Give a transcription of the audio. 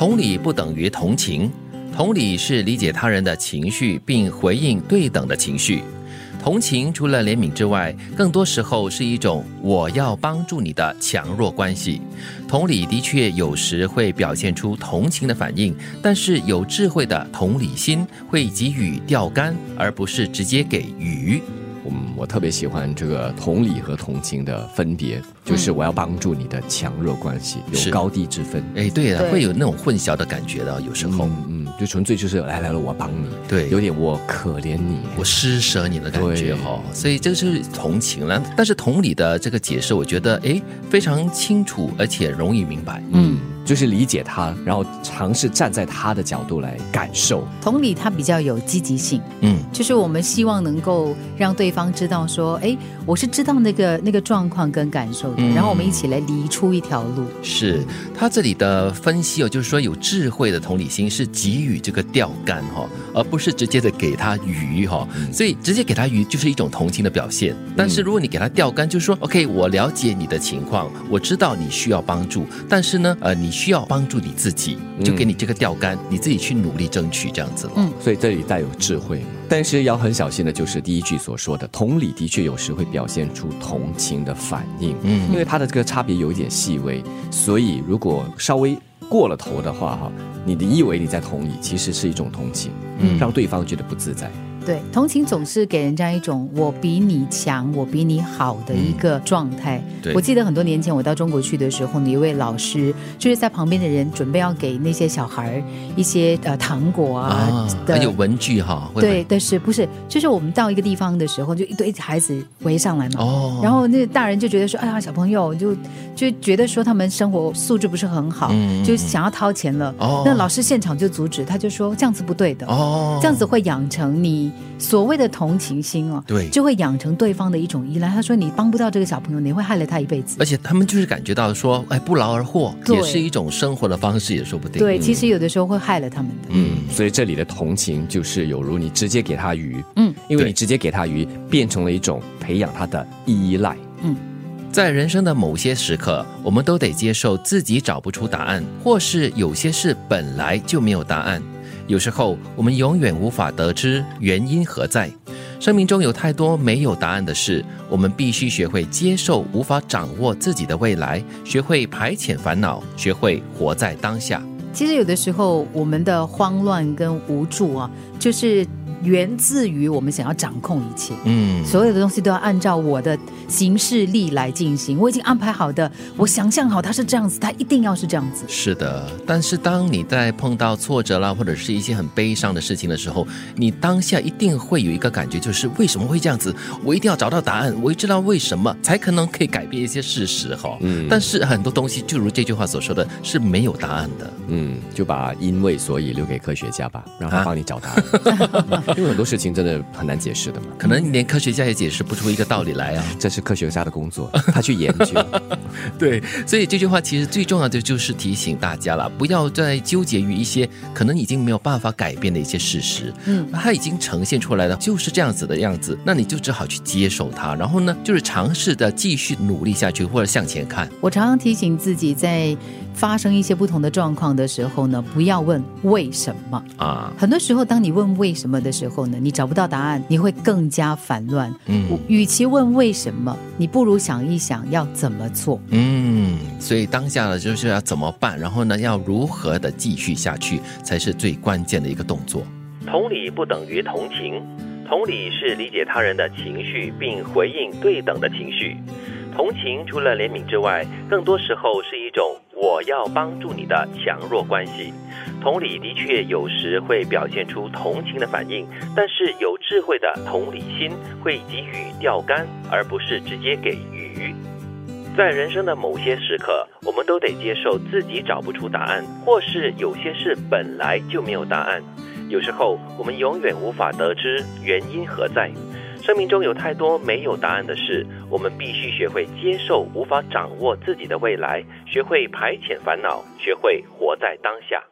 同理不等于同情，同理是理解他人的情绪并回应对等的情绪。同情除了怜悯之外，更多时候是一种我要帮助你的强弱关系。同理的确有时会表现出同情的反应，但是有智慧的同理心会给予钓竿，而不是直接给鱼。嗯，我特别喜欢这个同理和同情的分别，就是我要帮助你的强弱关系是有高低之分。哎，对的，会有那种混淆的感觉的，有时候。嗯嗯，就纯粹就是来来了，我帮你，对有点我可怜你。我施舍你的感觉对哈、所以这是同情了。但是同理的这个解释，我觉得哎非常清楚，而且容易明白。嗯，就是理解他，然后尝试站在他的角度来感受。同理，他比较有积极性，嗯，就是我们希望能够让对方知道说，哎，我是知道那个那个状况跟感受的，嗯然后我们一起来理出一条路。是他这里的分析哦，就是说有智慧的同理心是给予这个钓竿哈、而不是直接的给他鱼哈、所以直接给他鱼就是一种同情的表现。但是如果你给他钓竿，就是说 OK，我了解你的情况，我知道你需要帮助，但是呢，呃，你需要帮助你自己，就给你这个钓竿，你自己去努力争取这样子了。嗯所以这里带有智慧，但是要很小心的，就是第一句所说的同理，的确有时会表现出同情的反应，嗯因为它的这个差别有一点细微，所以如果稍微过了头的话，哈，你的以为你在同理，其实是一种同情，嗯让对方觉得不自在。对，同情总是给人家一种我比你强，我比你好的一个状态。对我记得很多年前我到中国去的时候，有一位老师就是在旁边的人准备要给那些小孩一些呃糖果啊还有文具哈，对，但是不是？就是我们到一个地方的时候，就一堆孩子围上来嘛。哦，然后那大人就觉得说，哎呀，小朋友就就觉得说他们生活素质不是很好，嗯就想要掏钱了。哦那老师现场就阻止，他就说这样子不对的，哦，这样子会养成你所谓的同情心哦，对就会养成对方的一种依赖。他说你帮不到这个小朋友，你会害了他一辈子而。且他们就是感觉到说，哎，不劳而获也是一种生活的方式，也说不定。对，其实有的时候会害了他们的。嗯，所以这里的同情就是有如你直接给他鱼，嗯，因为你直接给他鱼，变成了一种培养他的依赖。在人生的某些时刻，我们都得接受自己找不出答案，或是有些事本来就没有答案。有时候，我们永远无法得知原因何在。生命中有太多没有答案的事，我们必须学会接受无法掌握自己的未来，学会排遣烦恼，学会活在当下。其实有的时候，我们的慌乱跟无助啊，就是源自于我们想要掌控一切。嗯，所有的东西都要按照我的行事力来进行，我已经安排好的，我想象好它是这样子，它一定要是这样子。是的，但是当你在碰到挫折啦，或者是一些很悲伤的事情的时候，你当下一定会有一个感觉，就是为什么会这样子？我一定要找到答案，我也知道为什么，才可能可以改变一些事实哈。嗯但是很多东西，就如这句话所说的，是没有答案的。嗯，就把因为所以留给科学家吧，让他啊帮你找答案。因为很多事情真的很难解释的嘛，可能连科学家也解释不出一个道理来啊。这是科学家的工作，他去研究。对，所以这句话其实最重要的就是提醒大家了，不要再纠结于一些可能已经没有办法改变的一些事实。嗯，它已经呈现出来了，就是这样子的样子，那你就只好去接受它，然后呢，就是尝试的继续努力下去，或者向前看。我常常提醒自己，在发生一些不同的状况的时候呢，不要问为什么。啊，很多时候，当你问为什么的时候呢，你找不到答案，你会更加烦乱。嗯与其问为什么，你不如想一想要怎么做。嗯，所以当下呢，就是要怎么办，然后呢，要如何的继续下去，才是最关键的一个动作。同理不等于同情，同理是理解他人的情绪并回应对等的情绪。同情除了怜悯之外，更多时候是一种我要帮助你的强弱关系。同理的确有时会表现出同情的反应，但是有智慧的同理心会给予钓竿，而不是直接给鱼。在人生的某些时刻，我们都得接受自己找不出答案，或是有些事本来就没有答案。有时候，我们永远无法得知原因何在。生命中有太多没有答案的事，我们必须学会接受无法掌握自己的未来，学会排遣烦恼，学会活在当下。